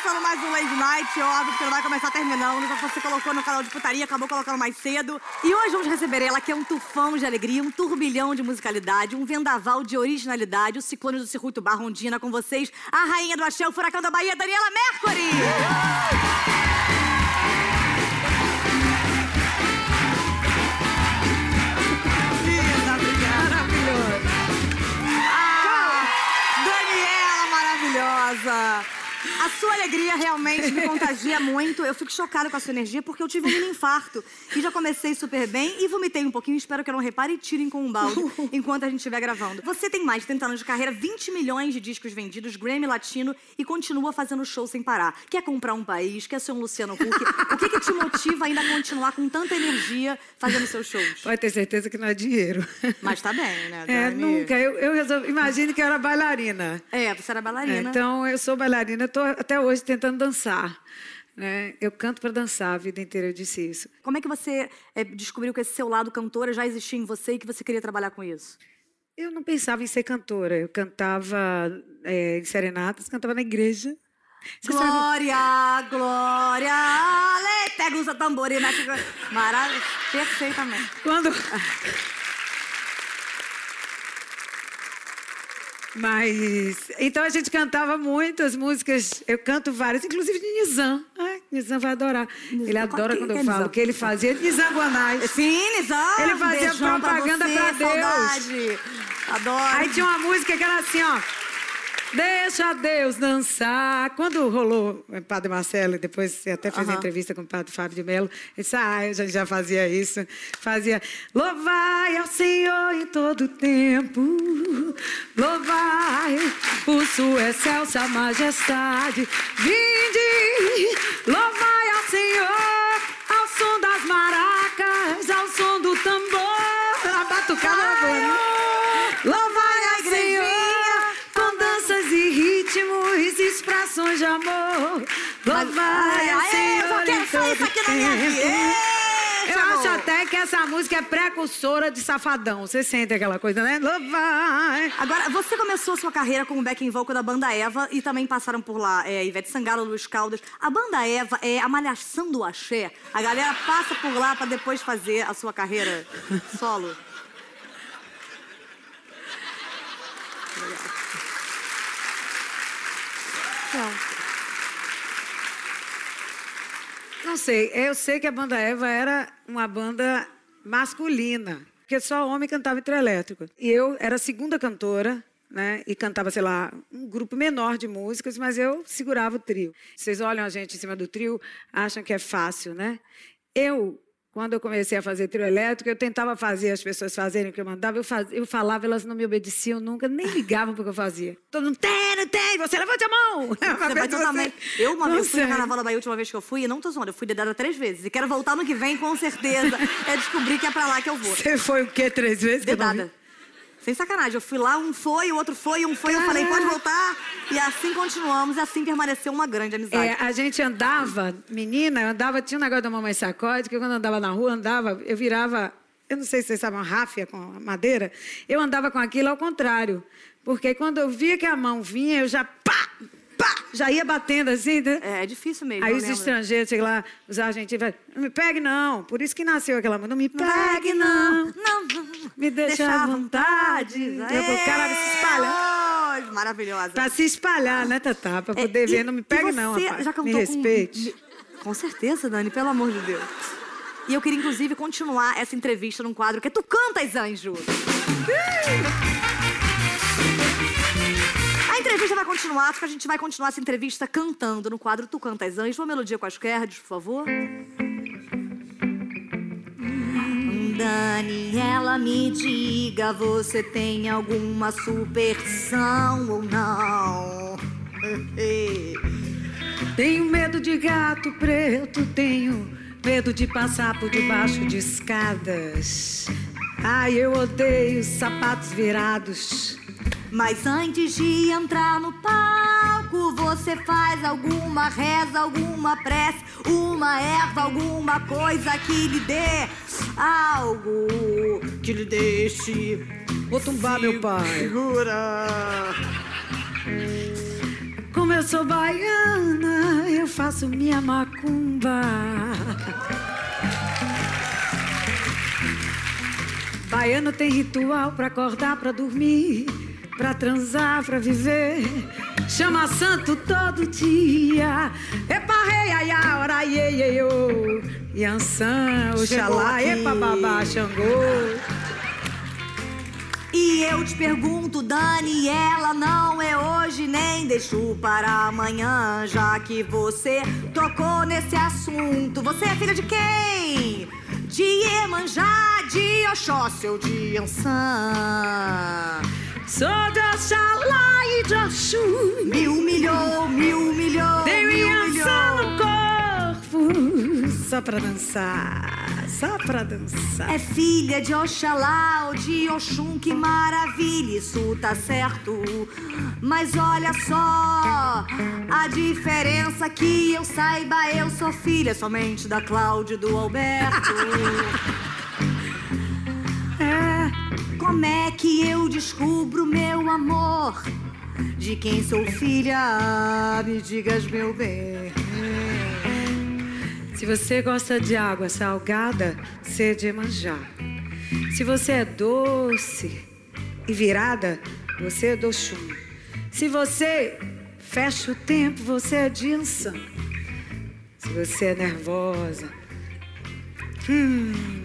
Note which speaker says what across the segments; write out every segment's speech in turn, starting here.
Speaker 1: começando mais um Lady Night, óbvio que não vai começar terminando, já você colocou no canal de putaria, acabou colocando mais cedo. E hoje vamos receber ela, que é um tufão de alegria, um turbilhão de musicalidade, um vendaval de originalidade, o ciclone do circuito Barrondina com vocês, a rainha do axé, o furacão da Bahia, Daniela Mercury! A sua alegria realmente me contagia muito. Eu fico chocada com a sua energia porque eu tive um mini infarto. E já comecei super bem e vomitei um pouquinho. Espero que eu não repare e tirem com um balde enquanto a gente estiver gravando. Você tem mais de 30 anos de carreira, 20 milhões de discos vendidos, Grammy Latino e continua fazendo show sem parar. Quer comprar um país? Quer ser um Luciano Huck? O que, que te motiva ainda a continuar com tanta energia fazendo seus shows?
Speaker 2: Pode ter certeza que não é dinheiro.
Speaker 1: Mas tá bem, né,
Speaker 2: É, nunca. Eu, eu resolvi. Imagine que eu era bailarina.
Speaker 1: É, você era bailarina.
Speaker 2: Então, eu sou bailarina, estou até hoje tentando dançar. Né? Eu canto para dançar a vida inteira, eu disse isso.
Speaker 1: Como é que você é, descobriu que esse seu lado cantora já existia em você e que você queria trabalhar com isso?
Speaker 2: Eu não pensava em ser cantora. Eu cantava é, em serenatas, cantava na igreja. Você sabe-
Speaker 1: glória, glória, ale... Pega o seu tambor e mete... Maravilha, perfeitamente.
Speaker 2: Quando. Mas. Então a gente cantava muitas músicas. Eu canto várias, inclusive de Nizam. Ai, Nizam vai adorar. Ele adora quando
Speaker 1: que é
Speaker 2: eu falo
Speaker 1: Nizam?
Speaker 2: que ele fazia. Nizam Guanais.
Speaker 1: Sim, Nizam,
Speaker 2: Ele fazia propaganda
Speaker 1: pra,
Speaker 2: pra
Speaker 1: você,
Speaker 2: Deus.
Speaker 1: Saudade. Adoro.
Speaker 2: Aí tinha uma música que era assim, ó. Deixa Deus dançar. Quando rolou o Padre Marcelo, depois você até fez
Speaker 1: Aham.
Speaker 2: entrevista com o Padre Fábio de Mello, ele disse, ah, a gente já fazia isso. Fazia, louvai ao Senhor em todo tempo, louvai por sua excelsa majestade. Vinde, louvai ao Senhor, de amor. Louvai ao
Speaker 1: Aê,
Speaker 2: Senhor
Speaker 1: eu quero
Speaker 2: em
Speaker 1: só isso
Speaker 2: todo
Speaker 1: aqui na minha vida.
Speaker 2: Eu acho até que essa música é precursora de Safadão. Você sente aquela coisa, né? Louvai.
Speaker 1: Agora, você começou a sua carreira como backing vocal da banda Eva e também passaram por lá é, Ivete Sangalo, Luiz Caldas. A banda Eva é a malhação do axé. A galera passa por lá pra depois fazer a sua carreira solo.
Speaker 2: Não sei, eu sei que a banda Eva era uma banda masculina, porque só homem cantava elétrico. E eu era a segunda cantora, né? E cantava, sei lá, um grupo menor de músicas, mas eu segurava o trio. Vocês olham a gente em cima do trio, acham que é fácil, né? Eu, quando eu comecei a fazer trio elétrico, eu tentava fazer as pessoas fazerem o que eu mandava, eu, faz- eu falava, elas não me obedeciam nunca, nem ligavam para o que eu fazia. Todo mundo, tem, não tem, você levante a mão.
Speaker 1: Você vai totalmente. Eu, uma
Speaker 2: Não
Speaker 1: vez, fui no
Speaker 2: sei.
Speaker 1: Carnaval da Bahia, a última vez que eu fui, e não tô zoando, eu fui dedada três vezes. E quero voltar no que vem, com certeza. É descobrir que é pra lá que eu vou.
Speaker 2: Você foi o quê? Três vezes?
Speaker 1: Dedada. Sem sacanagem. Eu fui lá, um foi, o outro foi, um foi. Eu falei, pode voltar. E assim continuamos, e assim permaneceu uma grande amizade.
Speaker 2: É, a gente andava, menina, eu andava, tinha um negócio da mamãe sacode, que quando eu andava na rua, andava, eu virava, eu não sei se vocês sabem, uma ráfia com madeira, eu andava com aquilo ao contrário. Porque quando eu via que a mão vinha, eu já pá, pá, já ia batendo assim. né?
Speaker 1: É, é difícil mesmo.
Speaker 2: Aí
Speaker 1: eu
Speaker 2: os
Speaker 1: lembro.
Speaker 2: estrangeiros, sei lá, os argentinos, não me pegue não. Por isso que nasceu aquela música, não me
Speaker 1: pegue,
Speaker 2: não.
Speaker 1: não. Não,
Speaker 2: Me deixa à vontade. Eu vou, cara, se espalha.
Speaker 1: espalha. Maravilhosa.
Speaker 2: Pra se espalhar, né, Tatá? Pra
Speaker 1: É,
Speaker 2: poder
Speaker 1: e-
Speaker 2: ver, não me
Speaker 1: e
Speaker 2: pegue não, rapaz.
Speaker 1: já cantou
Speaker 2: me
Speaker 1: com-
Speaker 2: respeite.
Speaker 1: Com certeza, Dani, pelo amor de Deus. E eu queria, inclusive, continuar essa entrevista num quadro que é Tu Cantas, Anjo. A entrevista vai continuar, só que a gente vai continuar essa entrevista cantando no quadro Tu Cantas, Anjo. Uma melodia quaisquer, por favor. Daniela, me diga, você tem alguma superstição ou não?
Speaker 2: Tenho medo de gato preto, tenho medo de passar por debaixo de escadas. Ai, eu odeio sapatos virados.
Speaker 1: Mas antes de entrar no palco, você faz alguma reza, alguma prece, uma erva, alguma coisa que lhe dê algo que lhe deixe.
Speaker 2: Vou tumbar meu pai.
Speaker 1: Segura.
Speaker 2: Como eu sou baiana, eu faço minha macumba. Baiano tem ritual pra acordar, pra dormir, pra transar, pra viver. Chama santo todo dia. Epa, rei, aiá, ora, iê, iê, ô. Yansan, Oxalá, epa, babá, Xangô.
Speaker 1: E eu te pergunto, Daniela, não é hoje, nem deixo para amanhã, já que você tocou nesse assunto. Você é filha de quem? De Iemanjá, de Oxóssi ou de Ansan?
Speaker 2: Sou de Oxalá e de Oxum.
Speaker 1: Me humilhou, me humilhou,
Speaker 2: Dei
Speaker 1: humilhou.
Speaker 2: no corpo, só pra dançar, só pra dançar.
Speaker 1: É filha de Oxalá ou de Oxum, que maravilha, isso tá certo. Mas olha só, a diferença que eu saiba, eu sou filha somente da Cláudia e do Alberto. Como é que eu descubro meu amor? De quem sou filha, me digas, meu bem.
Speaker 2: Se você gosta de água salgada, você é de Iemanjá. Se você é doce e virada, você é do Oxum. Se você fecha o tempo, você é de Ansan. Se você é nervosa,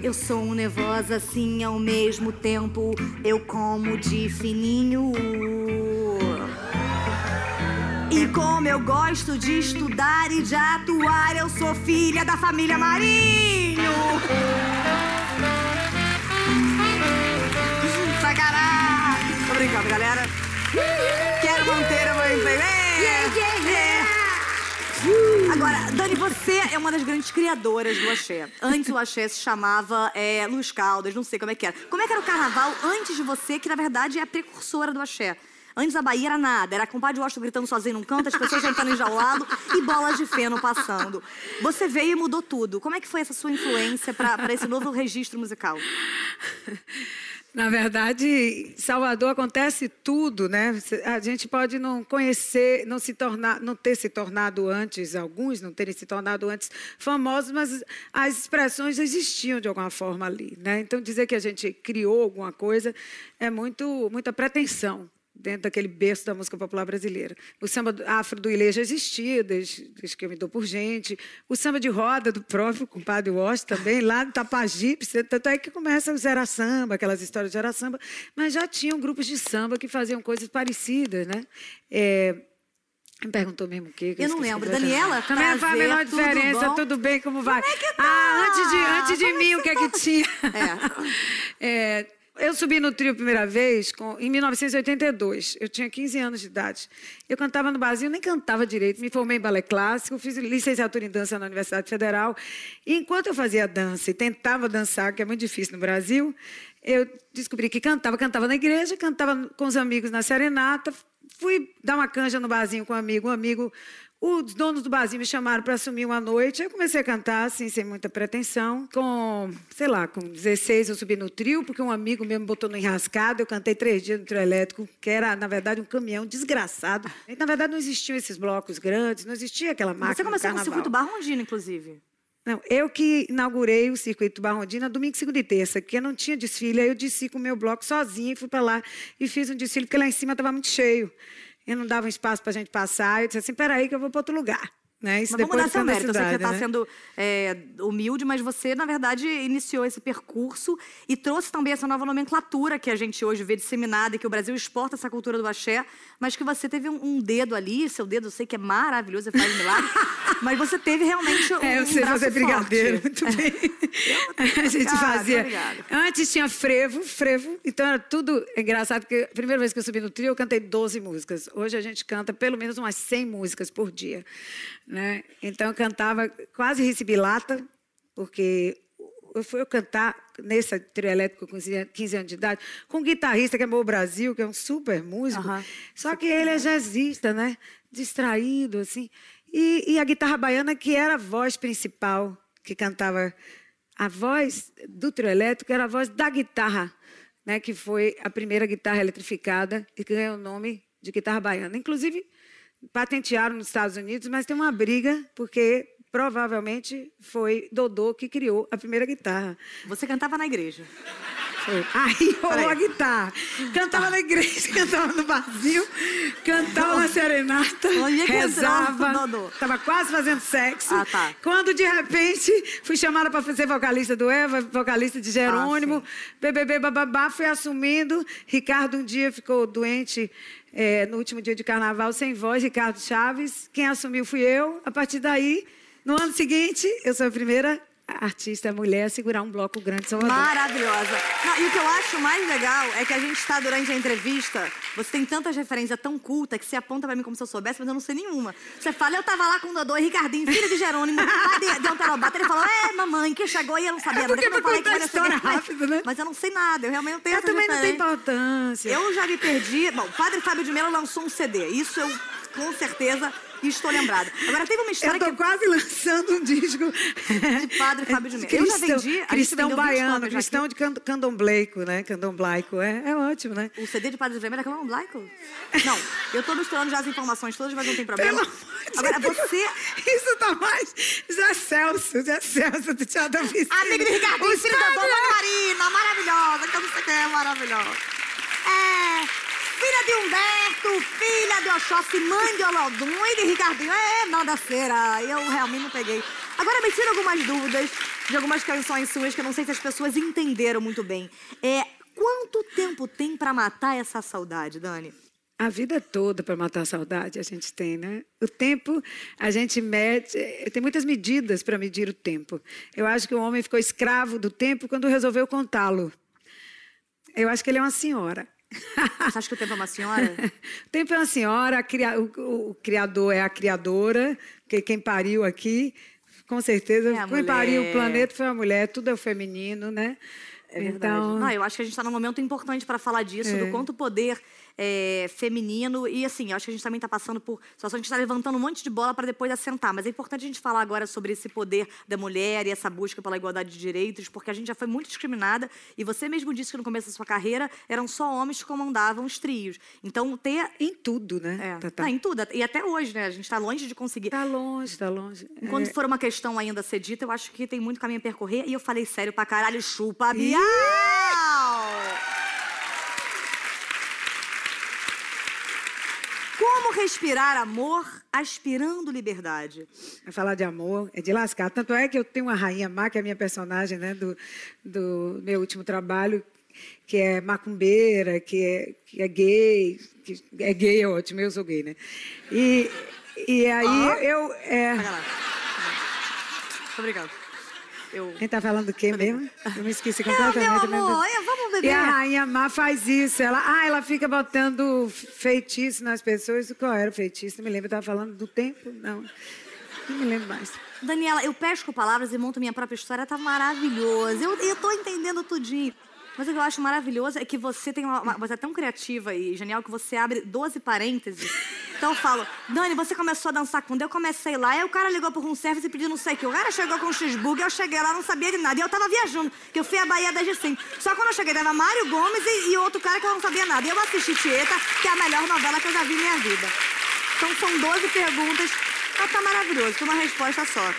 Speaker 1: Eu sou nervosa assim ao mesmo tempo. Eu como de fininho. E como eu gosto de estudar e de atuar, eu sou filha da família Marinho. Sacanagem. Tô brincando, galera. Quero manter o meu emprego. É. É. Dani, você é uma das grandes criadoras do axé. Antes o axé se chamava é, Luz Caldas, não sei como é que era. Como é que era o carnaval antes de você, que na verdade é a precursora do axé? Antes a Bahia era nada, era compadre Washington gritando sozinho num canto, as pessoas entrando enjaulado e bolas de feno passando. Você veio e mudou tudo. Como é que foi essa sua influência para esse novo registro musical?
Speaker 2: Na verdade, Salvador acontece tudo, né? A gente pode não conhecer, não se tornar, não ter se tornado antes, alguns não terem se tornado antes famosos, mas as expressões existiam de alguma forma ali, né? Então dizer que a gente criou alguma coisa é muito muita pretensão dentro daquele berço da música popular brasileira. O samba do- afro do Ilê já existia, desde, desde que eu me dou por gente. O samba de roda do próprio compadre Wash também, lá no Tapajipe, tanto é que começa o Zera Samba, aquelas histórias de Zera Samba, mas já tinham grupos de samba que faziam coisas parecidas, né? É, me perguntou mesmo o quê? que
Speaker 1: Eu não
Speaker 2: esqueci
Speaker 1: lembro. Daniela,
Speaker 2: Também não faz a menor
Speaker 1: tudo
Speaker 2: diferença,
Speaker 1: bom?
Speaker 2: tudo bem, como vai?
Speaker 1: é que tá?
Speaker 2: Ah, antes de, antes de
Speaker 1: Como é
Speaker 2: mim, o que é que tinha?
Speaker 1: É.
Speaker 2: É, eu subi no trio a primeira vez com, em 1982. Eu tinha 15 anos de idade. Eu cantava no barzinho, nem cantava direito. Me formei em balé clássico, fiz licenciatura em dança na Universidade Federal. E enquanto eu fazia dança e tentava dançar, que é muito difícil no Brasil, eu descobri que cantava. Cantava na igreja, cantava com os amigos na serenata. Fui dar uma canja no barzinho com um amigo. Um amigo os donos do barzinho me chamaram para assumir uma noite. Eu comecei a cantar, assim, sem muita pretensão. Com, sei lá, com 16 eu subi no trio, porque um amigo meu me botou no enrascado. Eu cantei três dias no trio elétrico, que era, na verdade, um caminhão desgraçado. E, na verdade, não existiam esses blocos grandes, não existia aquela máquina
Speaker 1: Você começou com o circuito Barrondina, inclusive.
Speaker 2: Não, eu que inaugurei o circuito Barrondina domingo, segunda e terça, porque não tinha desfile. Aí eu desci com o meu bloco sozinha e fui para lá e fiz um desfile, porque lá em cima estava muito cheio. E não dava espaço para a gente passar. Eu disse assim: peraí, que eu vou para outro lugar. Né? Isso
Speaker 1: Mas vamos dar seu mérito. Eu sei que você
Speaker 2: cidade,
Speaker 1: está
Speaker 2: né?
Speaker 1: sendo é, humilde, mas você, na verdade, iniciou esse percurso e trouxe também essa nova nomenclatura que a gente hoje vê disseminada e que o Brasil exporta essa cultura do axé, mas que você teve um, um dedo ali, seu dedo eu sei que é maravilhoso, você faz milagre, mas você teve realmente um,
Speaker 2: É, eu
Speaker 1: um
Speaker 2: sei
Speaker 1: braço
Speaker 2: fazer brigadeiro,
Speaker 1: forte.
Speaker 2: muito bem. A gente fazia.
Speaker 1: ligada.
Speaker 2: Antes tinha frevo, frevo, então era tudo engraçado, porque a primeira vez que eu subi no trio, eu cantei 12 músicas. Hoje a gente canta pelo menos umas 100 músicas por dia. Né? Então eu cantava quase recibilata, porque eu fui eu cantar nesse trio elétrico com 15 anos de idade, com um guitarrista que é Mo Brasil, que é um super músico. Só que ele é jazzista, né? Distraído, assim. E, e a guitarra baiana, que era a voz principal, que cantava. A voz do trio elétrico era a voz da guitarra, né? Que foi a primeira guitarra eletrificada e que ganhou o nome de guitarra baiana. Inclusive, patentearam nos Estados Unidos, mas tem uma briga, porque provavelmente foi Dodô que criou a primeira guitarra.
Speaker 1: Você cantava na igreja.
Speaker 2: Foi. Aí rolou a guitarra. Cantava na igreja, cantava no barzinho, cantava na serenata,
Speaker 1: Onde é
Speaker 2: rezava. Tava quase fazendo sexo.
Speaker 1: Ah, tá.
Speaker 2: Quando, de repente, fui chamada para ser vocalista do Eva, vocalista de Jerônimo,
Speaker 1: Ah,
Speaker 2: BBB, bababá, fui assumindo. Ricardo um dia ficou doente é, no último dia de carnaval, sem voz, Ricardo Chaves. Quem assumiu fui eu. A partir daí, no ano seguinte, eu sou a primeira artista mulher segurar um bloco grande Salvador.
Speaker 1: Maravilhosa. Não, e o que eu acho mais legal é que a gente está durante a entrevista, você tem tantas referências tão culta que você aponta pra mim como se eu soubesse, mas eu não sei nenhuma. Você fala, eu tava lá com o Dodô e Ricardinho, filho de Jerônimo, pai de, de Anterobato. Ele falou, é, mamãe, que chegou e eu não sabia
Speaker 2: É porque
Speaker 1: eu falei
Speaker 2: contar
Speaker 1: que
Speaker 2: a história rápido, né?
Speaker 1: Mas eu não sei nada, eu realmente não tenho
Speaker 2: Eu também não tem
Speaker 1: referência.
Speaker 2: importância.
Speaker 1: Eu já me perdi. Bom, o Padre Fábio de Mello lançou um CD. Isso eu, com certeza, estou lembrada. Agora, teve uma história
Speaker 2: Eu tô
Speaker 1: que...
Speaker 2: quase lançando um disco
Speaker 1: De Padre Fábio de Mello. Eu já vendi,
Speaker 2: Cristão
Speaker 1: vendeu 20
Speaker 2: baiano, cristão de can- candomblaico, né? Candomblaico. É, é ótimo, né?
Speaker 1: O CD de Padre Vermelho é Clã Blaico? Não, eu tô misturando já as informações todas, mas não tem problema.
Speaker 2: Pelo de
Speaker 1: Agora,
Speaker 2: Deus.
Speaker 1: você...
Speaker 2: Isso tá mais. Zé Celso, Zé Celso do Teatro Oficina.
Speaker 1: Amiga de Ricardinho, filho da Dona Marina, maravilhosa, que eu não sei quem é maravilhosa. É, filha de Humberto, filha de Oxóssi, mãe de Olodum e de Ricardinho. É, nada cera, eu realmente não peguei. Agora me tira algumas dúvidas de algumas canções suas que eu não sei se as pessoas entenderam muito bem. É, quanto tempo tem pra matar essa saudade, Dani?
Speaker 2: A vida toda para matar a saudade a gente tem, né? O tempo a gente mede, eh, tem muitas medidas para medir o tempo. Eu acho que o homem ficou escravo do tempo quando resolveu contá-lo. Eu acho que ele é uma senhora.
Speaker 1: Você acha que o tempo é uma senhora?
Speaker 2: o tempo é uma senhora, cria- o, o- criador é a criadora, que quem pariu aqui, com certeza,
Speaker 1: É
Speaker 2: quem pariu o planeta foi a mulher, tudo é o feminino, né?
Speaker 1: É verdade.
Speaker 2: Então,
Speaker 1: Não, eu acho que a gente está num momento importante para falar disso,
Speaker 2: É.
Speaker 1: do quanto o poder é, feminino. E assim, eu acho que a gente também está passando por. Só a gente está levantando um monte de bola para depois assentar. Mas é importante a gente falar agora sobre esse poder da mulher e essa busca pela igualdade de direitos, porque a gente já foi muito discriminada. E você mesmo disse que no começo da sua carreira eram só homens que comandavam os trios. Então, ter.
Speaker 2: em tudo, né?
Speaker 1: É,
Speaker 2: Tatá?
Speaker 1: não, em tudo. E até hoje, né? A gente está longe de conseguir.
Speaker 2: Tá longe, tá longe.
Speaker 1: Enquanto
Speaker 2: É.
Speaker 1: for uma questão ainda a ser dita, eu acho que tem muito caminho a percorrer. E eu falei sério pra caralho, chupa, Bial! Como respirar amor aspirando liberdade?
Speaker 2: Falar de amor, é de lascar. Tanto é que eu tenho uma rainha má, que é a minha personagem né, do, do meu último trabalho, que é macumbeira, que é, que é gay. Que é gay é ótimo, eu sou gay, né? E, e aí eu. É,
Speaker 1: obrigada. Eu...
Speaker 2: quem tá falando do quê mesmo? Eu me esqueci
Speaker 1: É,
Speaker 2: completamente.
Speaker 1: meu amor, é, vamos beber.
Speaker 2: E a rainha má faz isso. Ela, ah, ela fica botando feitiço nas pessoas. Qual era o feitiço? Não me lembro. Eu estava falando do tempo? Não. Não me lembro mais.
Speaker 1: Daniela, eu pesco palavras e monto minha própria história, tá maravilhoso. Eu, eu tô entendendo tudinho. Mas o que eu acho maravilhoso é que você tem uma, uma- Você é tão criativa e genial que você abre 12 parênteses. Então eu falo, Dani, você começou a dançar quando eu comecei lá, aí o cara ligou pro room service e pediu não sei o que. O cara chegou com um cheeseburger, eu cheguei lá, não sabia de nada. E eu tava viajando, que eu fui à Bahia da G5. Só quando eu cheguei, tava Mário Gomes e, e outro cara que eu não sabia nada. E eu assisti Tieta, que é a melhor novela que eu já vi na minha vida. Então são 12 perguntas. Ah, tá maravilhoso, foi uma resposta só.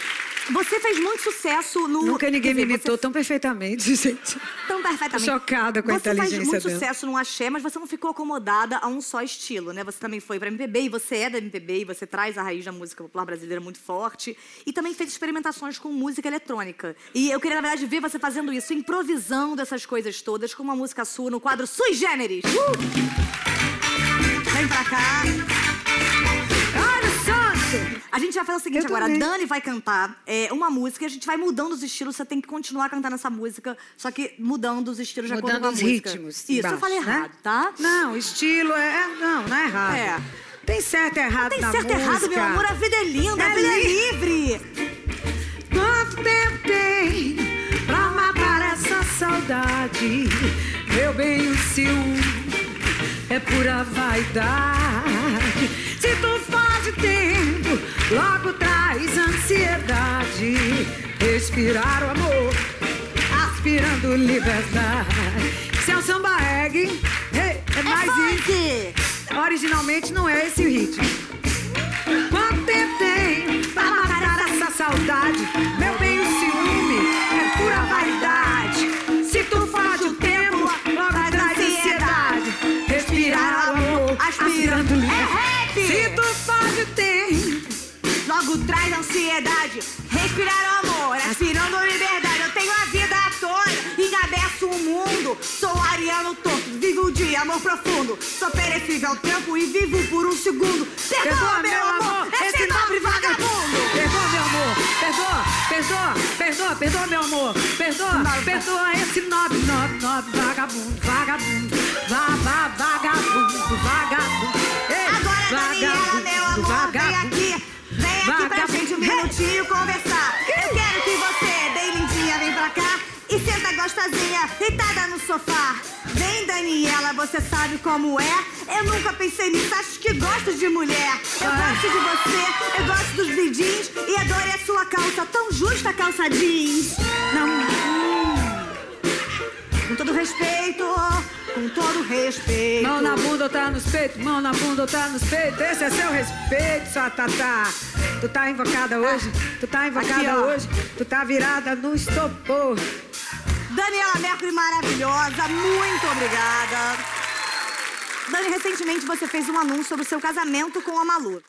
Speaker 1: Você fez muito sucesso no.
Speaker 2: Nunca ninguém
Speaker 1: quer
Speaker 2: me
Speaker 1: dizer,
Speaker 2: imitou
Speaker 1: você-
Speaker 2: tão perfeitamente, gente.
Speaker 1: Tão perfeitamente.
Speaker 2: Chocada com a
Speaker 1: você faz
Speaker 2: inteligência
Speaker 1: muito
Speaker 2: dela.
Speaker 1: sucesso no axé, mas você não ficou acomodada a um só estilo, né? Você também foi pra MPB e você é da MPB e você traz a raiz da música popular brasileira muito forte. E também fez experimentações com música eletrônica. E eu queria, na verdade, ver você fazendo isso, improvisando essas coisas todas com uma música sua no quadro Sui Generis. Uh! Vem pra cá. A gente vai fazer o seguinte
Speaker 2: Eu
Speaker 1: agora. A
Speaker 2: também.
Speaker 1: Dani vai cantar é, uma música e a gente vai mudando os estilos. Você tem que continuar cantando essa música, só que mudando os estilos de acordo
Speaker 2: Mudando
Speaker 1: com a
Speaker 2: os
Speaker 1: música.
Speaker 2: ritmos.
Speaker 1: Isso, eu
Speaker 2: embaixo,
Speaker 1: falei
Speaker 2: né?
Speaker 1: errado, tá?
Speaker 2: Não, estilo é. é- Não, não é errado.
Speaker 1: É.
Speaker 2: Tem certo e errado
Speaker 1: Tem
Speaker 2: na
Speaker 1: certo e errado, meu amor. A vida é linda, a
Speaker 2: É
Speaker 1: vida é
Speaker 2: li-
Speaker 1: livre.
Speaker 2: Quanto tempo tem pra matar essa saudade? Meu bem, o ciúme é pura vaidade. Se tu tempo, logo traz ansiedade. Respirar o amor, aspirando liberdade. Se é um samba reggae, hey, é mais isso.
Speaker 1: Funk.
Speaker 2: Originalmente não é esse o ritmo. Quanto tempo tem pra matar essa saudade? Meu Logo traz ansiedade, respirar o
Speaker 1: amor, aspirando liberdade. Eu tenho a vida toda, encabeço o mundo. Sou ariano torto, vivo de amor profundo. Sou perecível ao tempo e vivo por um segundo. Perdoa, meu amor, esse nobre vagabundo.
Speaker 2: Perdoa, meu amor. Perdoa, perdoa, perdoa, perdoa, meu amor. Perdoa, perdoa esse nobre, nobre, nobre vagabundo, vagabundo. Vá, vá, vagabundo, vagabundo. Ei,
Speaker 1: Agora, Daniela, meu amor, vem aqui. Aqui pra gente um minutinho conversar. Eu quero que você, bem lindinha, vem pra cá. E senta gostosinha, deitada no sofá. Vem, Daniela, você sabe como é. Eu nunca pensei nisso, acho que gosto de mulher. Eu gosto de você, eu gosto dos bidins. E adorei a sua calça, tão justa a calça jeans.
Speaker 2: Não, hum.
Speaker 1: Com todo respeito, com todo respeito.
Speaker 2: Mão na bunda tá nos peitos, mão na bunda tá nos peitos. Esse é seu respeito, sua tatá. Tu tá invocada hoje, tu tá invocada
Speaker 1: Aqui,
Speaker 2: hoje, tu tá virada no estopor.
Speaker 1: Daniela Mercury, maravilhosa, muito obrigada. Dani, recentemente você fez um anúncio sobre o seu casamento com a Malu.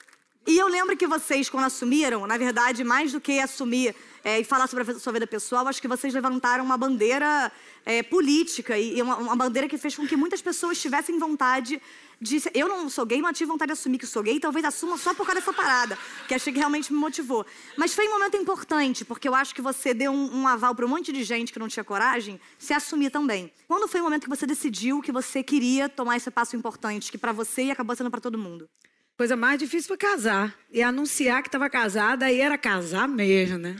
Speaker 1: E eu lembro que vocês, quando assumiram, na verdade, mais do que assumir é, e falar sobre a sua vida pessoal, acho que vocês levantaram uma bandeira é, política e, uma, uma bandeira que fez com que muitas pessoas tivessem vontade de. Eu não sou gay, mas tive vontade de assumir que sou gay, talvez assuma só por causa dessa parada, que achei que realmente me motivou. Mas foi um momento importante, porque eu acho que você deu um, um aval para um monte de gente que não tinha coragem se assumir também. Quando foi o momento que você decidiu que você queria tomar esse passo importante, que para você e acabou sendo para todo mundo?
Speaker 2: Coisa mais difícil foi casar. E anunciar que estava casada, aí era casar mesmo, né?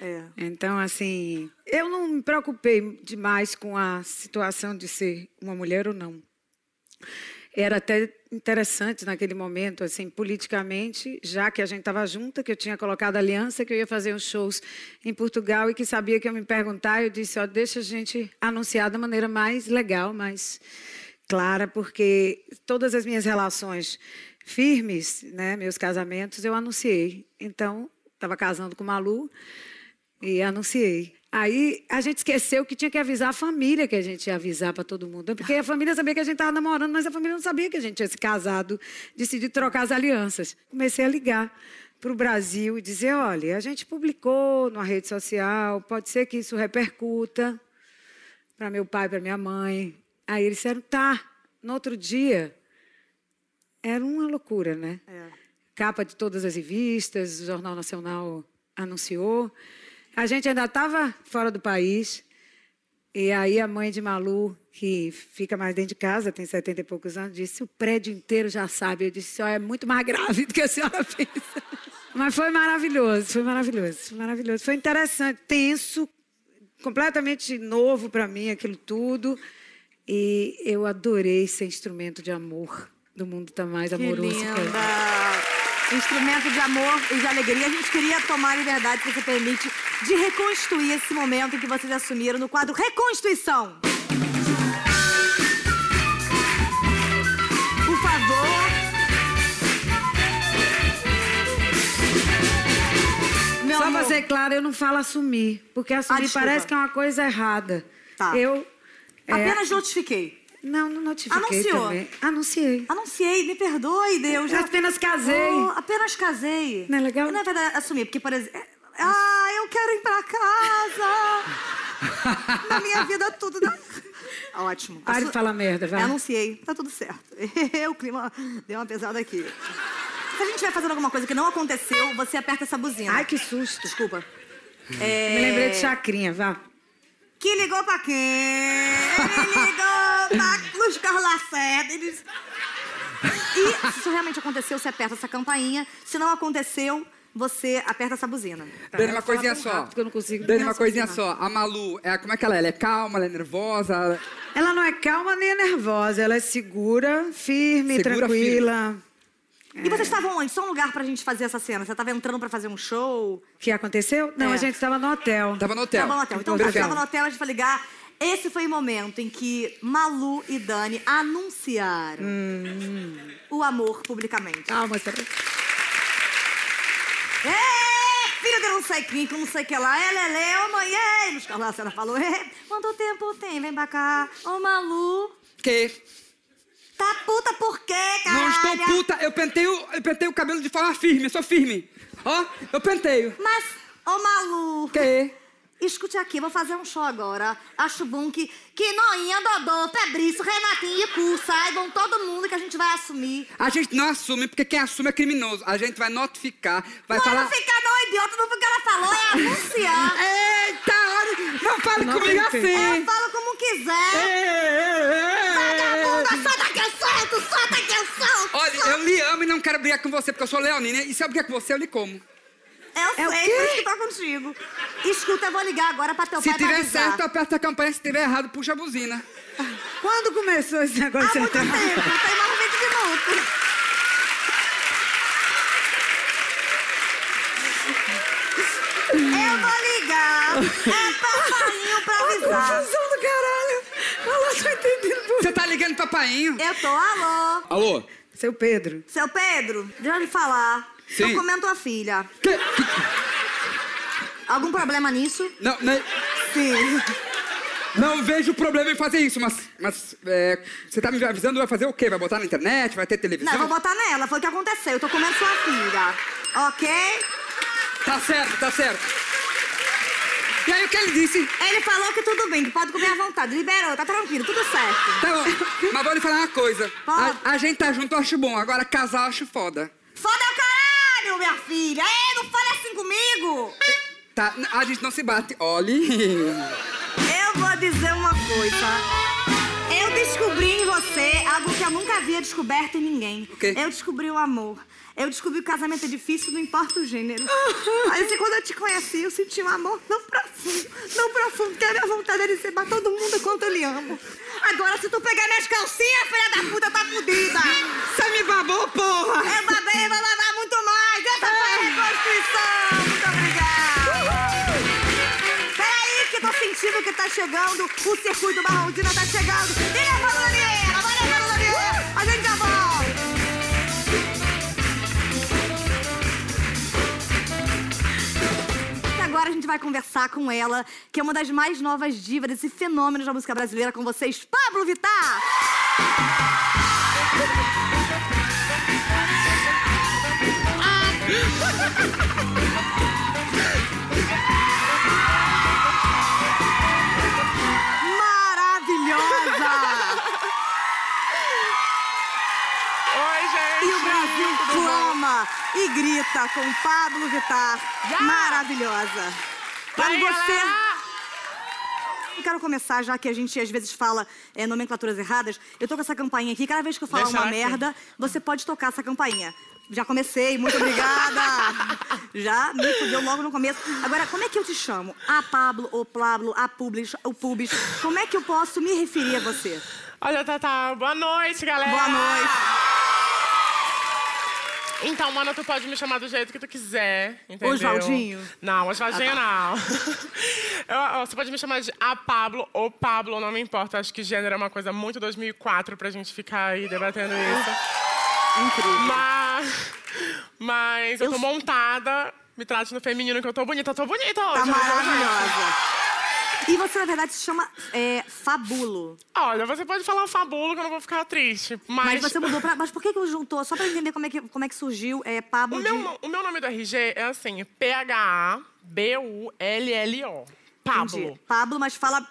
Speaker 1: É.
Speaker 2: Então, assim, eu não me preocupei demais com a situação de ser uma mulher ou não. Era até interessante naquele momento, assim, politicamente, já que a gente estava junta, que eu tinha colocado aliança, que eu ia fazer uns shows em Portugal e que sabia que ia me perguntar, eu disse, ó, deixa a gente anunciar da maneira mais legal, mais clara, porque todas as minhas relações firmes, né, meus casamentos, eu anunciei. Então, estava casando com Malu e anunciei. Aí a gente esqueceu que tinha que avisar a família que a gente ia avisar para todo mundo. Porque a família sabia que a gente estava namorando, mas a família não sabia que a gente tinha se casado, decidido trocar as alianças. Comecei a ligar para o Brasil e dizer: olha, a gente publicou numa rede social, pode ser que isso repercuta para meu pai, para minha mãe. Aí eles disseram: tá. No outro dia, era uma loucura, né?
Speaker 1: É.
Speaker 2: Capa de todas as revistas, o Jornal Nacional anunciou. A gente ainda estava fora do país. E aí a mãe de Malu, que fica mais dentro de casa, tem 70 e poucos anos, disse: o prédio inteiro já sabe. Eu disse: ó, é muito mais grave do que a senhora pensa. Mas foi maravilhoso, foi maravilhoso, foi maravilhoso. Foi interessante, tenso, completamente novo para mim aquilo tudo. E eu adorei ser instrumento de amor. Do mundo tá mais
Speaker 1: Que
Speaker 2: amoroso.
Speaker 1: linda!
Speaker 2: que eu.
Speaker 1: Instrumento de amor e de alegria. A gente queria tomar a liberdade, se você permite, de reconstruir esse momento em que vocês assumiram no quadro Reconstituição. Por favor. Meu
Speaker 2: Só
Speaker 1: amor.
Speaker 2: pra ser claro, eu não falo assumir. Porque assumir
Speaker 1: desculpa.
Speaker 2: parece que é uma coisa errada.
Speaker 1: Tá.
Speaker 2: Eu. é,
Speaker 1: Apenas notifiquei.
Speaker 2: Não, não notifiquei
Speaker 1: Anunciou.
Speaker 2: também. Anunciei.
Speaker 1: Anunciei, me perdoe, Deus.
Speaker 2: Eu apenas casei.
Speaker 1: Oh, apenas casei.
Speaker 2: Não é legal?
Speaker 1: E, na verdade, assumi, porque, por exemplo. Ah, eu quero ir pra casa. Na minha vida, tudo. dá- Ótimo.
Speaker 2: Pare
Speaker 1: Assu-
Speaker 2: de falar merda, vai.
Speaker 1: Anunciei, tá tudo certo. o clima deu uma pesada aqui. Se a gente estiver fazendo alguma coisa que não aconteceu, você aperta essa buzina.
Speaker 2: Ai, que susto.
Speaker 1: Desculpa. É...
Speaker 2: Me lembrei de chacrinha, vá.
Speaker 1: Que ligou pra quem? Ele ligou pra Luz Carlaceta. Ele... disse- E se isso realmente aconteceu, você aperta essa campainha. Se não aconteceu, você aperta essa buzina.
Speaker 2: Tá,
Speaker 3: Dani,
Speaker 2: ela
Speaker 3: uma coisinha só.
Speaker 2: rápido que eu não consigo
Speaker 3: Dani, uma coisinha só. A Malu, é, como é que ela é? Ela é calma, ela é nervosa?
Speaker 2: Ela não é calma nem é nervosa. Ela é segura, firme,
Speaker 3: Segura,
Speaker 2: tranquila.
Speaker 1: E vocês estavam onde? Só um lugar pra gente fazer essa cena. Você tava entrando pra fazer um show?
Speaker 2: O que aconteceu? Não,
Speaker 1: É.
Speaker 2: a gente estava no hotel.
Speaker 3: Tava no hotel.
Speaker 1: Tava no hotel. Então, você
Speaker 3: Perfeito.
Speaker 1: tava no hotel, a gente vai ligar. Esse foi o momento em que Malu e Dani anunciaram
Speaker 2: Hum.
Speaker 1: o amor publicamente.
Speaker 2: Calma, você...
Speaker 1: É, filho de não sei quem, que não sei que lá. É, Lele, ô mãe, é. Nos a falou, é. Quanto tempo tem? Vem pra cá. Ô, Malu.
Speaker 3: Que?
Speaker 1: Tá puta por quê, caralho?
Speaker 3: Não estou puta, eu penteio, eu penteio o cabelo de forma firme, eu sou firme. Ó, eu penteio.
Speaker 1: Mas, ô, Malu.
Speaker 3: Que?
Speaker 1: Escute aqui, vou fazer um show agora. Acho bom que, que Noinha, Dodô, Febrício, Renatinho e Cu saibam todo mundo que a gente vai assumir.
Speaker 3: A gente não assume, porque quem assume é criminoso. A gente vai notificar, vai
Speaker 1: não
Speaker 3: falar...
Speaker 1: não fica não, idiota, não foi o que ela falou, é anunciar.
Speaker 3: Eita, olha, não fale
Speaker 2: Não
Speaker 3: comigo assim.
Speaker 1: Eu falo como quiser.
Speaker 3: Ei, ei, ei.
Speaker 1: Eu solta que eu solto.
Speaker 3: Olha, eu lhe amo e não quero brigar com você, porque eu sou leonina. E sabe o que é que você? Eu lhe como.
Speaker 1: Eu
Speaker 2: É o
Speaker 1: sei,
Speaker 2: quê?
Speaker 1: por isso que tô contigo. Escuta, eu vou ligar agora pra teu
Speaker 3: Se
Speaker 1: pai pra
Speaker 3: tiver
Speaker 1: avisar.
Speaker 3: certo, aperta a campanha. Se tiver errado, puxa a buzina.
Speaker 2: Quando começou esse negócio
Speaker 1: Há muito tempo, tem mais 20 minutos. Eu vou ligar. É papainho pra avisar.
Speaker 2: Confusão do caralho. Eu tô entendendo. por-
Speaker 3: Você tá ligando papainho?
Speaker 1: Eu tô, alô.
Speaker 3: Alô?
Speaker 2: Seu Pedro.
Speaker 1: Seu Pedro, deixa eu lhe falar.
Speaker 3: Sim.
Speaker 1: Tô comendo tua filha.
Speaker 3: Que?
Speaker 1: Algum problema nisso?
Speaker 3: Não, não,
Speaker 1: Sim.
Speaker 3: não vejo problema em fazer isso, mas, mas é, você tá me avisando, vai fazer o quê? Vai botar na internet? Vai ter televisão?
Speaker 1: Não, eu vou botar nela. Foi o que aconteceu. Eu tô comendo sua filha. Ok?
Speaker 3: Tá certo, tá certo. E aí, o que ele disse?
Speaker 1: Ele falou que tudo bem, que pode comer à vontade. Liberou, tá tranquilo, tudo certo.
Speaker 3: Tá bom, mas vou lhe falar uma coisa. A, a gente tá junto, eu acho bom. Agora, casar, eu acho foda.
Speaker 1: Foda o caralho, minha filha! Ei, não fale assim comigo!
Speaker 3: Tá, a gente não se bate. Olhe.
Speaker 1: Eu vou dizer uma coisa. Eu descobri em você algo que eu nunca havia descoberto em ninguém.
Speaker 3: O quê?
Speaker 1: Eu descobri o amor. Eu descobri que o casamento é difícil, não importa o gênero. Aí assim, quando eu te conheci, eu senti um amor tão profundo, tão profundo, que a minha vontade é de dizer pra todo mundo quanto eu lhe amo. Agora, se tu pegar minhas calcinhas, filha da puta, tá fudida.
Speaker 3: Você me babou, porra!
Speaker 1: Eu babei vou babar muito mais. Essa foi a reconstrução. Muito obrigada. Peraí, que tô sentindo que tá chegando. O circuito Barrondina tá chegando. E a Daniela. Agora a gente vai conversar com ela, que é uma das mais novas divas e fenômenos da música brasileira com vocês, Pablo Vittar. Maravilhosa! e grita com Pablo Vittar.
Speaker 4: Já!
Speaker 1: Maravilhosa.
Speaker 4: Aí,
Speaker 1: você.
Speaker 4: galera.
Speaker 1: Eu quero começar, já que a gente às vezes fala é, nomenclaturas erradas. Eu tô com essa campainha aqui. Cada vez que eu falar
Speaker 4: Deixa
Speaker 1: uma
Speaker 4: aqui.
Speaker 1: merda, você pode tocar essa campainha. Já comecei, muito obrigada. Já me fudeu logo no começo. Agora, como é que eu te chamo? A Pablo, o Pablo, a Publis, o Pubis. Como é que eu posso me referir a você?
Speaker 4: Olha, Tata, boa noite, galera.
Speaker 1: Boa noite.
Speaker 4: Então, mano, tu pode me chamar do jeito que tu quiser, entendeu?
Speaker 1: Oswaldinho?
Speaker 4: Não, Oswaldinho não. Eu- eu- você pode me chamar de a Pablo ou Pablo, não me importa. Acho que gênero é uma coisa muito 2004 pra gente ficar aí debatendo isso.
Speaker 1: Incrível.
Speaker 4: Mas, mas eu
Speaker 1: Eu-
Speaker 4: tô montada. Me trate no feminino que eu tô bonita. Eu tô bonita hoje.
Speaker 1: Tá maravilhosa. E você, na verdade, se chama é, Fabulo.
Speaker 4: Olha, você pode falar fabulo que eu não vou ficar triste. Mas,
Speaker 1: Mas você mudou pra. Mas por que, que juntou? Só pra entender como é que, como é que surgiu é, Pablo
Speaker 4: o,
Speaker 1: de.
Speaker 4: meu, o meu nome do RG é assim: P-H-A-B-U-L-L-O. Pablo.
Speaker 1: Entendi. Pablo, mas fala.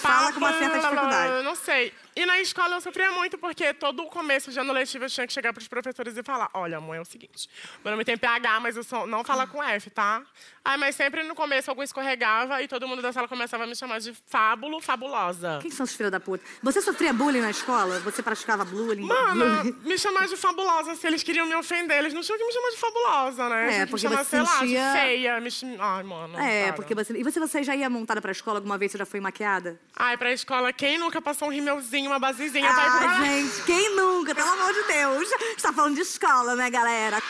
Speaker 1: Fala com uma certa dificuldade.
Speaker 4: Não sei. E na escola eu sofria muito, porque todo o começo de ano letivo eu tinha que chegar pros professores e falar: olha, amor, é o seguinte, meu nome tem PH, mas eu sou, não fala com F, tá? Ai, mas sempre no começo algum escorregava e todo mundo da sala começava a me chamar de Fábulo Fabulosa.
Speaker 1: Quem são os filhos da puta? Você sofria bullying na escola? Você praticava bullying?
Speaker 4: Mano,
Speaker 1: Bullying?
Speaker 4: me chamar de fabulosa, se eles queriam me ofender, eles não tinham que me chamar de fabulosa, né?
Speaker 1: É, porque
Speaker 4: me chamar,
Speaker 1: você
Speaker 4: sei lá,
Speaker 1: sentia-
Speaker 4: de feia. Me. Ai, mano.
Speaker 1: É,
Speaker 4: para.
Speaker 1: porque você. E você, você já ia montada pra escola alguma vez? Você já foi maquiada?
Speaker 4: Ai, pra escola, quem nunca passou um rimelzinho, uma basezinha
Speaker 1: Ah,
Speaker 4: colégio?
Speaker 1: gente, quem nunca? Pelo amor de Deus. Você tá falando de escola, né, galera?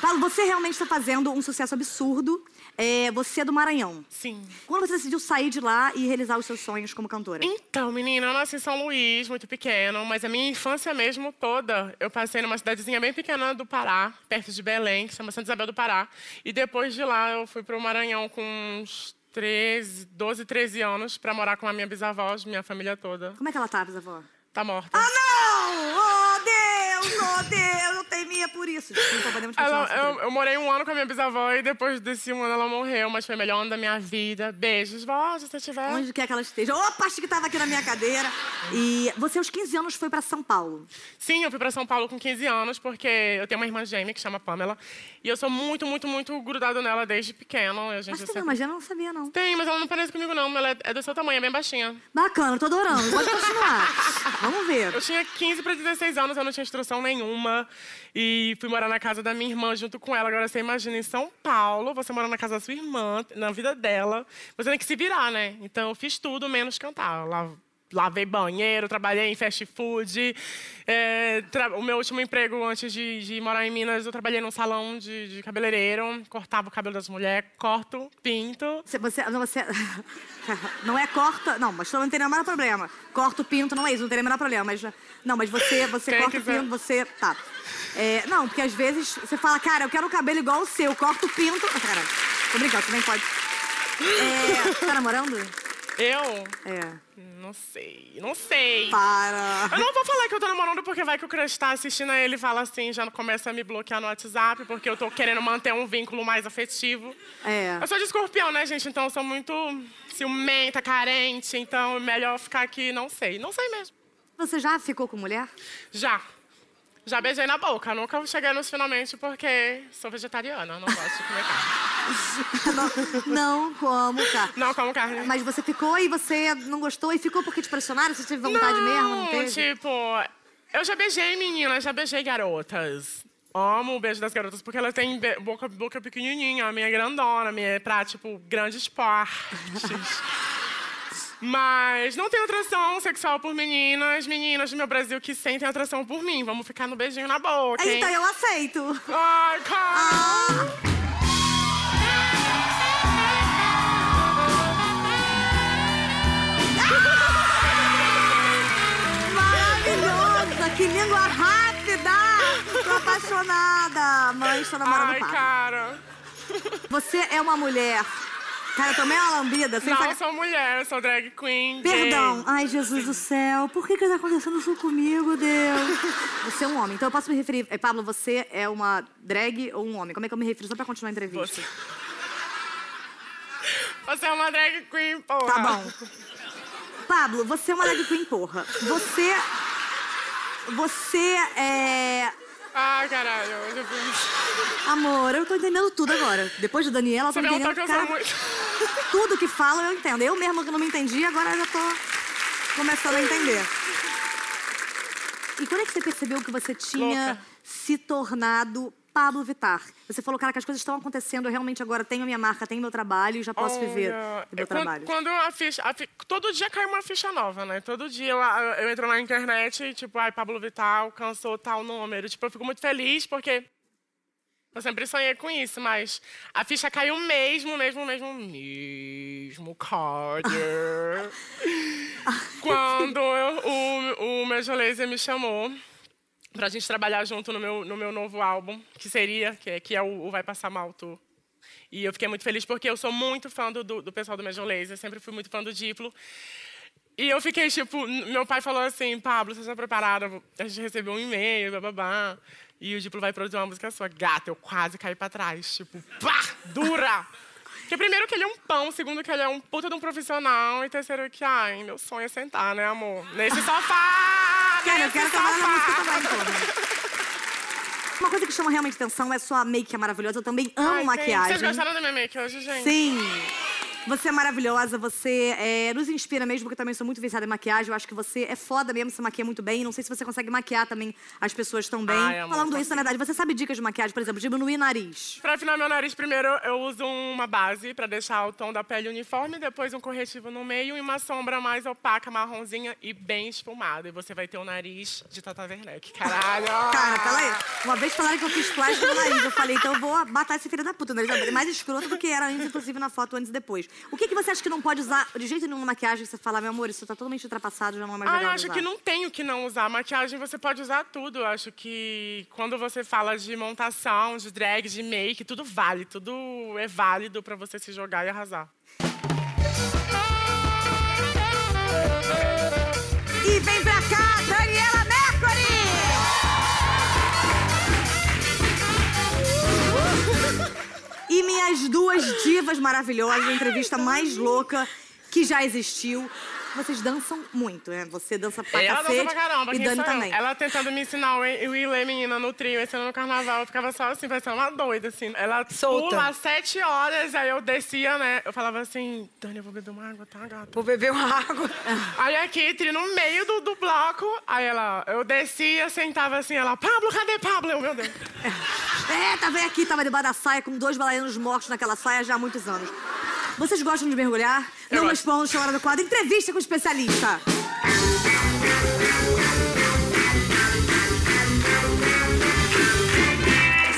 Speaker 1: Paulo, você realmente está fazendo um sucesso absurdo. É, você é do Maranhão.
Speaker 4: Sim.
Speaker 1: Quando você decidiu sair de lá e realizar os seus sonhos como cantora?
Speaker 4: Então, menina, eu nasci em São Luís, muito pequeno, mas a minha infância mesmo toda, eu passei numa cidadezinha bem pequena do Pará, perto de Belém, que chama Santa Isabel do Pará. E depois de lá, eu fui para o Maranhão com uns 13, 12, 13 anos para morar com a minha bisavó, minha família toda.
Speaker 1: Como é que ela tá, bisavó?
Speaker 4: Tá morta.
Speaker 1: Ah, não! Oh, Deus! Oh, Deus! Eu temia por isso. Desculpa, podemos continuar.
Speaker 4: Ela- eu, eu morei um ano com a minha bisavó e depois desse um ano ela morreu, mas foi o melhor ano da minha vida. Beijos, vó, se você tiver.
Speaker 1: Onde quer que ela esteja. Opa, acho que tava aqui na minha cadeira. E você, aos 15 anos, foi pra São Paulo.
Speaker 4: Sim, eu fui pra São Paulo com 15 anos, porque eu tenho uma irmã gêmea que chama Pamela. E eu sou muito, muito, muito grudado nela desde pequeno. A gente
Speaker 1: Mas tem
Speaker 4: sempre-
Speaker 1: uma gêmea, eu não sabia, não.
Speaker 4: Tem, mas ela não parece comigo, não. Ela é- é do seu tamanho, é bem baixinha.
Speaker 1: Bacana, tô adorando. Pode continuar. Vamos ver.
Speaker 4: Eu tinha 15 para 16 anos, eu não tinha instrução nenhuma. E fui morar na casa da minha irmã junto com ela. Agora você imagina em São Paulo, você mora na casa da sua irmã, na vida dela. Você tem que se virar, né? Então eu fiz tudo menos cantar. La- Lavei banheiro, trabalhei em fast food. É, o meu último emprego antes de, de morar em Minas, eu trabalhei num salão de, de cabeleireiro, cortava o cabelo das mulheres, corto, pinto.
Speaker 1: Você, você, não, você... Não é corta... Não, mas não tem o menor problema. Corta o pinto, não é isso, não tem o menor problema. Mas, não, mas você, você
Speaker 4: Quem
Speaker 1: corta
Speaker 4: quiser.
Speaker 1: pinto, você... Tá. É, não, porque às vezes você fala, cara, eu quero um cabelo igual o seu. Corta o pinto... Cara, tô brincando, você nem pode. É, tá namorando?
Speaker 4: Eu?
Speaker 1: É.
Speaker 4: Não sei, não sei.
Speaker 1: Para.
Speaker 4: Eu não vou falar que eu tô namorando porque vai que o crush tá assistindo a ele e fala assim, já começa a me bloquear no WhatsApp, porque eu tô querendo manter um vínculo mais afetivo.
Speaker 1: É.
Speaker 4: Eu sou de escorpião, né, gente? Então eu sou muito ciumenta, carente, então é melhor ficar aqui, não sei. Não sei mesmo.
Speaker 1: Você já ficou com mulher?
Speaker 4: Já. Já beijei na boca. Nunca cheguei nos finalmente porque sou vegetariana, não gosto de comer carne.
Speaker 1: não, não como, cara.
Speaker 4: Não como carne.
Speaker 1: Mas você ficou e você não gostou e ficou porque te pressionaram? Você teve vontade mesmo? Não teve?
Speaker 4: tipo, eu já beijei meninas, já beijei garotas. Amo o beijo das garotas, porque elas têm be- boca, boca pequenininha, a minha é grandona, a minha é pra, tipo, grandes portes. Mas não tenho atração sexual por meninas, meninas do meu Brasil que sentem atração por mim. Vamos ficar no beijinho na boca, hein?
Speaker 1: Então eu aceito.
Speaker 4: Ai, cara!
Speaker 1: Ah. Maravilhosa! Que língua rápida! Tô apaixonada! Mãe, estou namorando
Speaker 4: Ai, cara.
Speaker 1: Você é uma mulher. Cara, eu tomei uma lambida. Sem
Speaker 4: Não,
Speaker 1: saca-
Speaker 4: eu sou mulher, eu sou drag queen. gay.
Speaker 1: Perdão. Ai, Jesus do céu. Por que que tá acontecendo isso comigo, Deus? Você é um homem. Então eu posso me referir... Eh, Pablo, você é uma drag ou um homem? Como é que eu me refiro? Só pra continuar a entrevista.
Speaker 4: Você. Você é uma drag queen, porra.
Speaker 1: Tá bom. Pablo, você é uma drag queen, porra. Você... Você é...
Speaker 4: Ai, caralho, eu já.
Speaker 1: Amor, eu tô entendendo tudo agora. Depois de Daniela, eu tô
Speaker 4: Você
Speaker 1: entendendo
Speaker 4: que eu sou
Speaker 1: cara,
Speaker 4: muito.
Speaker 1: Tudo que fala eu entendo. Eu mesma que não me entendi, agora já tô começando a entender. E quando é que você percebeu que você tinha
Speaker 4: Louca.
Speaker 1: se tornado Pablo Vittar? Você falou, cara, que as coisas estão acontecendo, eu realmente agora tenho a minha marca, tenho meu trabalho e já posso viver
Speaker 4: Olha,
Speaker 1: do meu
Speaker 4: eu- quando,
Speaker 1: trabalho.
Speaker 4: Quando a ficha, a fi- todo dia cai uma ficha nova, né? Todo dia eu, eu entro na internet e, tipo, ai, Pablo Vittar alcançou tal número. Tipo, eu fico muito feliz porque eu sempre sonhei com isso, mas a ficha caiu mesmo, mesmo, mesmo, mesmo, Carter. quando eu- o, o Major Lazer me chamou pra gente trabalhar junto no meu, no meu novo álbum, que seria, que é, que é o, o Vai Passar Mal Tour. E eu fiquei muito feliz porque eu sou muito fã do, do, do pessoal do Major Lazer, sempre fui muito fã do Diplo. E eu fiquei, tipo, meu pai falou assim, Pablo, você está preparada? A gente recebeu um e-mail, bababá. E o Diplo vai produzir uma música sua. Gata, eu quase caí pra trás. Tipo, pá, dura! Porque primeiro que ele é um pão, segundo que ele é um puta de um profissional, e terceiro que, ai, meu sonho é sentar, né, amor? Nesse sofá!
Speaker 1: Cara, eu
Speaker 4: nesse
Speaker 1: quero trabalhar na música
Speaker 4: sofá.
Speaker 1: também, porra. Uma coisa que chama realmente atenção é sua make, que é maravilhosa. Eu também amo
Speaker 4: Ai,
Speaker 1: maquiagem.
Speaker 4: Vocês gostaram da minha make hoje, gente?
Speaker 1: Sim. Você é maravilhosa, você é, nos inspira mesmo, porque eu também sou muito viciada em maquiagem. Eu acho que você é foda mesmo, você maquia muito bem. Não sei se você consegue maquiar também as pessoas tão bem.
Speaker 4: Ai, amor,
Speaker 1: Falando
Speaker 4: faço
Speaker 1: isso, na verdade, você sabe dicas de maquiagem, por exemplo, diminuir nariz.
Speaker 4: Pra afinar meu nariz, primeiro eu uso uma base pra deixar o tom da pele uniforme, depois um corretivo no meio e uma sombra mais opaca, marronzinha e bem esfumada. E você vai ter o nariz de Tata Werneck. Caralho!
Speaker 1: Cara, peraí. Uma vez falaram que eu fiz plástico no nariz. Eu falei, então eu vou matar esse filho da puta. O nariz é mais escroto do que era antes, inclusive na foto antes e depois. O que, que você acha que não pode usar de jeito nenhum na maquiagem? Você fala, meu amor, isso tá totalmente ultrapassado, já não é mais
Speaker 4: Ah, eu
Speaker 1: legal de
Speaker 4: acho
Speaker 1: usar.
Speaker 4: que não tem o que não usar. Maquiagem você pode usar tudo. Eu acho que quando você fala de montação, de drag, de make, tudo vale. Tudo é válido pra você se jogar e arrasar.
Speaker 1: E vem pra cá, E minhas duas divas maravilhosas, a entrevista mais louca que já existiu. Vocês dançam muito, né? Você dança pra
Speaker 4: Ela
Speaker 1: cacete.
Speaker 4: dança pra caramba,
Speaker 1: e Dani também.
Speaker 4: Ela tentando me ensinar o o Wilê, menina, no trio, esse ano no carnaval. Eu ficava só assim, parecendo uma doida, assim. Ela
Speaker 2: Solta.
Speaker 4: pula às sete horas, aí eu descia, né? Eu falava assim, Dani, eu vou beber uma água, tá, gata?
Speaker 2: Vou beber uma água.
Speaker 4: Aí a Kitty, no meio do, do bloco, aí ela, eu descia, sentava assim, ela, Pablo, cadê Pablo? Eu, meu Deus.
Speaker 1: É, tá aqui, tava debaixo da saia com dois bailarainos mortos naquela saia já há muitos anos. Vocês gostam de mergulhar?
Speaker 4: Eu
Speaker 1: Não
Speaker 4: gosto.
Speaker 1: respondam, chama do quadro. Entrevista com o especialista.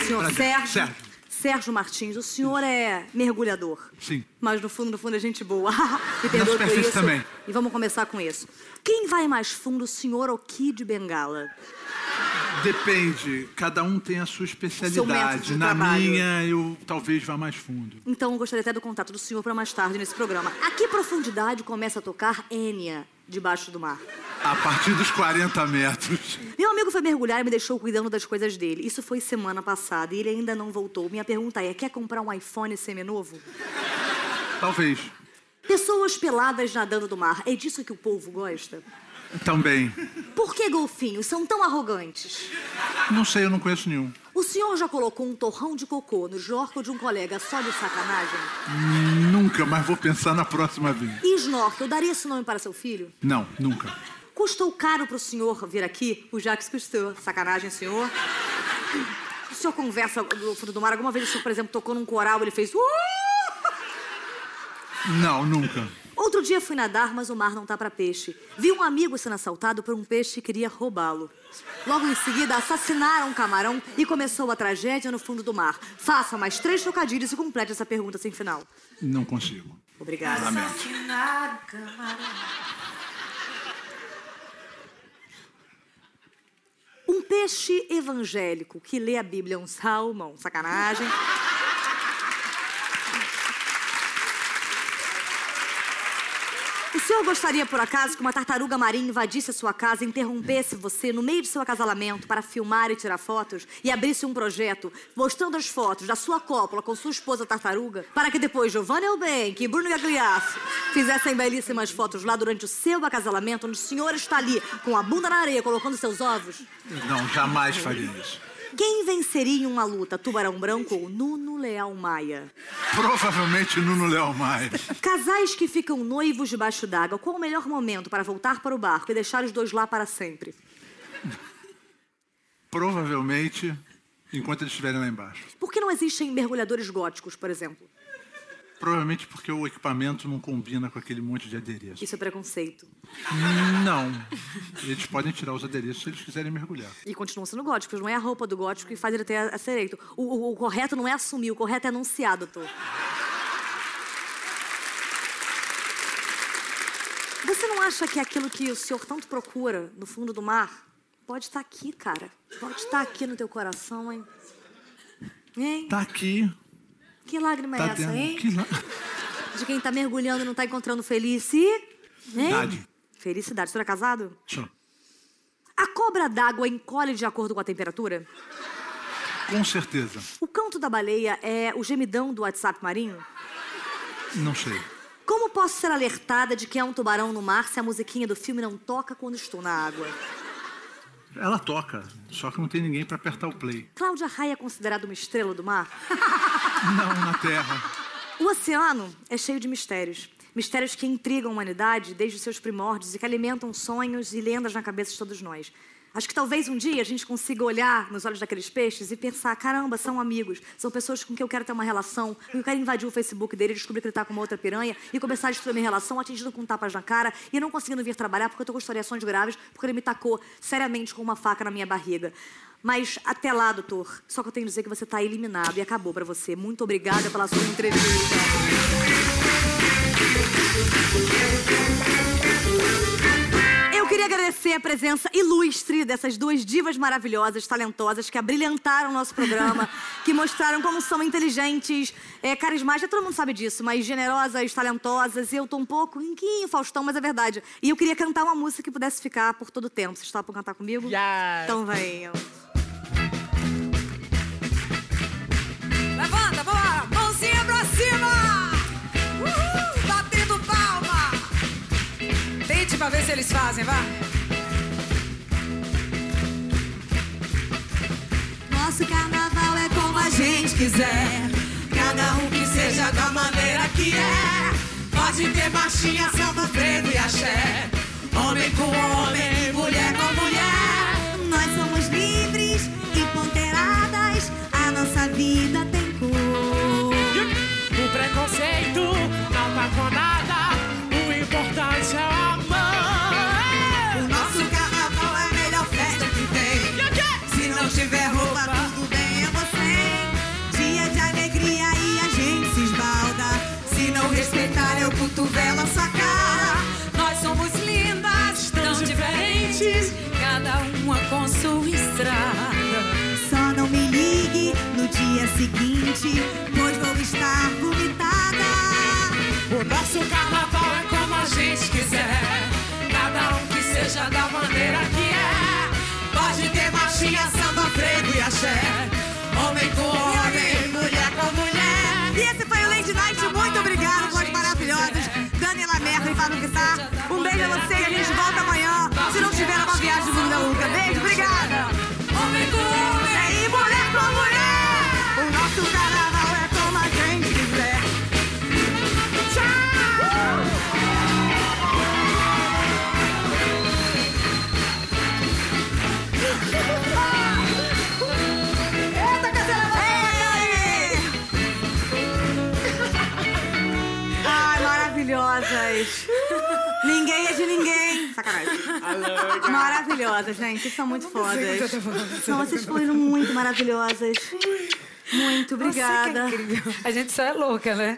Speaker 1: Senhor. Sérgio.
Speaker 5: Certo.
Speaker 1: Sérgio Martins, o senhor é mergulhador.
Speaker 5: Sim.
Speaker 1: Mas no fundo, no fundo, é gente boa. Perdoe por isso.
Speaker 5: também.
Speaker 1: E vamos começar com isso. Quem vai mais fundo, o senhor ou Kid Bengala?
Speaker 5: Depende, cada um tem a sua especialidade.
Speaker 1: de
Speaker 5: Na
Speaker 1: trabalho.
Speaker 5: minha, eu talvez vá mais fundo.
Speaker 1: Então, eu gostaria até do contato do senhor para mais tarde nesse programa. A que profundidade começa a tocar Enya debaixo do mar?
Speaker 5: A partir dos 40 metros.
Speaker 1: Meu amigo foi mergulhar e me deixou cuidando das coisas dele. Isso foi semana passada e ele ainda não voltou. Minha pergunta é: quer comprar um iPhone seminovo?
Speaker 5: Talvez.
Speaker 1: Pessoas peladas nadando do mar. É disso que o povo gosta?
Speaker 5: Também.
Speaker 1: Por que golfinhos são tão arrogantes?
Speaker 5: Não sei, eu não conheço nenhum.
Speaker 1: O senhor já colocou um torrão de cocô no jorco de um colega só de sacanagem?
Speaker 5: Nunca, mas vou pensar na próxima vez.
Speaker 1: E snorkel, daria esse nome para seu filho?
Speaker 5: Não, nunca.
Speaker 1: Custou caro pro senhor vir aqui? O Jax custou. Sacanagem, senhor. O senhor conversa no fundo do mar? Alguma vez o senhor, por exemplo, tocou num coral e ele fez...
Speaker 5: Não, nunca.
Speaker 1: Outro dia fui nadar, mas o mar não tá pra peixe. Vi um amigo sendo assaltado por um peixe que queria roubá-lo. Logo em seguida, assassinaram um camarão e começou a tragédia no fundo do mar. Faça mais três trocadilhos e complete essa pergunta sem final.
Speaker 5: Não consigo.
Speaker 1: Obrigada.
Speaker 5: Lamento.
Speaker 1: Um peixe evangélico que lê a Bíblia é um salmão. Sacanagem. O senhor gostaria, por acaso, que uma tartaruga marinha invadisse a sua casa, interrompesse você no meio de seu acasalamento para filmar e tirar fotos e abrisse um projeto mostrando as fotos da sua cópula com sua esposa tartaruga, para que depois Giovanna Elbank e Bruno Gagliasso fizessem belíssimas fotos lá durante o seu acasalamento, onde o senhor está ali com a bunda na areia colocando seus ovos?
Speaker 5: Não, jamais faria isso.
Speaker 1: Quem venceria em uma luta, Tubarão Branco ou Nuno Leal Maia?
Speaker 5: Provavelmente Nuno Léo Maia.
Speaker 1: Casais que ficam noivos debaixo d'água, qual o melhor momento para voltar para o barco e deixar os dois lá para sempre?
Speaker 5: Provavelmente enquanto eles estiverem lá embaixo.
Speaker 1: Por que não existem mergulhadores góticos, por exemplo?
Speaker 5: Provavelmente porque o equipamento não combina com aquele monte de adereço.
Speaker 1: Isso é preconceito.
Speaker 5: Não. Eles podem tirar os adereços se eles quiserem mergulhar.
Speaker 1: E continuam sendo góticos. Não é a roupa do gótico que faz ele ter a- a ser eleito. O, o- o correto não é assumir, o correto é anunciar, doutor. Você não acha que aquilo que o senhor tanto procura no fundo do mar pode estar aqui, cara? Pode estar aqui no teu coração, hein? Hein?
Speaker 5: Tá aqui.
Speaker 1: Que lágrima é
Speaker 5: Tá
Speaker 1: essa,
Speaker 5: dentro.
Speaker 1: hein?
Speaker 5: Que lá...
Speaker 1: De quem tá mergulhando e não tá encontrando felicidade.
Speaker 5: Felicidade.
Speaker 1: Felicidade. O senhor é casado?
Speaker 5: Só.
Speaker 1: A cobra d'água encolhe de acordo com a temperatura?
Speaker 5: Com certeza.
Speaker 1: O canto da baleia é o gemidão do WhatsApp marinho?
Speaker 5: Não sei.
Speaker 1: Como posso ser alertada de que há um tubarão no mar se a musiquinha do filme não toca quando estou na água?
Speaker 5: Ela toca, só que não tem ninguém pra apertar o play.
Speaker 1: Cláudia Raia é considerada uma estrela do mar?
Speaker 5: Não, na Terra.
Speaker 1: O oceano é cheio de mistérios. Mistérios que intrigam a humanidade desde os seus primórdios e que alimentam sonhos e lendas na cabeça de todos nós. Acho que talvez um dia a gente consiga olhar nos olhos daqueles peixes e pensar: caramba, são amigos, são pessoas com quem eu quero ter uma relação. Eu quero invadir o Facebook dele, descobrir que ele está com uma outra piranha e começar a destruir minha relação, atingido com tapas na cara e não conseguindo vir trabalhar porque eu estou com historiações graves, porque ele me tacou seriamente com uma faca na minha barriga. Mas até lá, doutor, só que eu tenho que dizer que você está eliminado e acabou para você. Muito obrigada pela sua entrevista. Eu queria agradecer a presença ilustre dessas duas divas maravilhosas, talentosas, que abrilhantaram o nosso programa, que mostraram como são inteligentes, é, carismáticas, todo mundo sabe disso, mas generosas, talentosas. Eu tô um pouco inquinho, Faustão, mas é verdade. E eu queria cantar uma música que pudesse ficar por todo o tempo. Vocês topam cantar comigo?
Speaker 4: Yes.
Speaker 1: Então venham.
Speaker 2: Pra ver se eles fazem, vá.
Speaker 6: Nosso carnaval é como a gente quiser. Cada um que seja da maneira que é. Pode ter marchinha, samba, frevo e axé. Homem com homem, mulher com mulher. Nós somos livres e ponderadas. A nossa vida tem cor.
Speaker 4: O preconceito não tá com nada. O importante é o
Speaker 6: seguinte, pois vou estar vomitada.
Speaker 4: O nosso carnaval é como a gente quiser. Cada um que seja da maneira que é.
Speaker 6: Pode ter marchinha, samba, frevo e axé. Homem com homem, mulher com mulher.
Speaker 1: E esse foi o Lady Night. Muito obrigada, voz maravilhosas. Daniela Merda e Pablo Sacanagem. Maravilhosas, gente. Vocês são muito fodas. Não, vocês foram muito maravilhosas. Muito obrigada.
Speaker 2: Nossa, que incrível. A gente só é louca, né?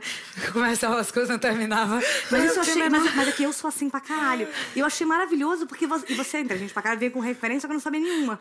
Speaker 2: Começava as coisas, não terminava.
Speaker 1: Mas isso eu
Speaker 2: Não
Speaker 1: achei.
Speaker 2: tinha
Speaker 1: Mas, mas é que eu sou assim pra caralho. E eu achei maravilhoso porque você, e você é inteligente pra caralho, veio com referência que eu não sabia nenhuma.